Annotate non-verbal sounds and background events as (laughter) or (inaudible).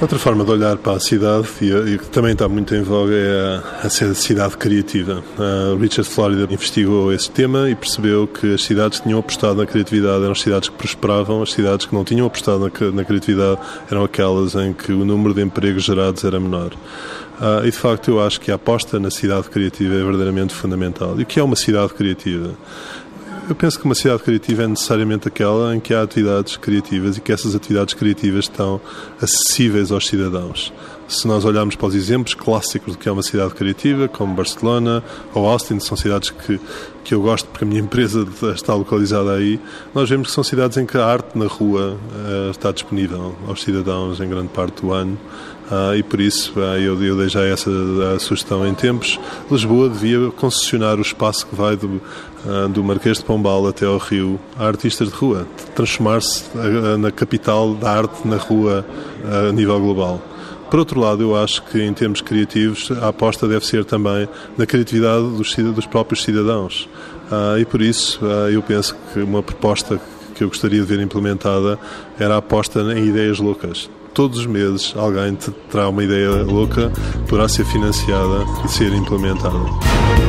Outra forma de olhar para a cidade, e que também está muito em voga, é a cidade criativa. A Richard Florida investigou esse tema e percebeu que as cidades que tinham apostado na criatividade eram as cidades que prosperavam, as cidades que não tinham apostado na criatividade eram aquelas em que o número de empregos gerados era menor. Uh, e de facto eu acho que a aposta na cidade criativa é verdadeiramente fundamental. E o que é uma cidade criativa? Eu penso que uma cidade criativa é necessariamente aquela em que há atividades criativas e que essas atividades criativas estão acessíveis aos cidadãos. Se nós olharmos para os exemplos clássicos do que é uma cidade criativa, como Barcelona ou Austin, são cidades que, que eu gosto porque a minha empresa (laughs) está localizada aí, nós vemos que são cidades em que a arte na rua uh, está disponível aos cidadãos em grande parte do ano uh, e por isso uh, eu, eu dei já essa sugestão em tempos. Lisboa devia concessionar o espaço que vai do, do Marquês de Pombal até ao Rio a artistas de rua, transformar-se na capital da arte na rua a nível global. Por outro lado, eu acho que em termos criativos a aposta deve ser também na criatividade dos, dos próprios cidadãos. Ah, e por isso ah, eu penso que uma proposta que eu gostaria de ver implementada era a aposta em ideias loucas. Todos os meses alguém te terá uma ideia louca, poderá ser financiada e ser implementada.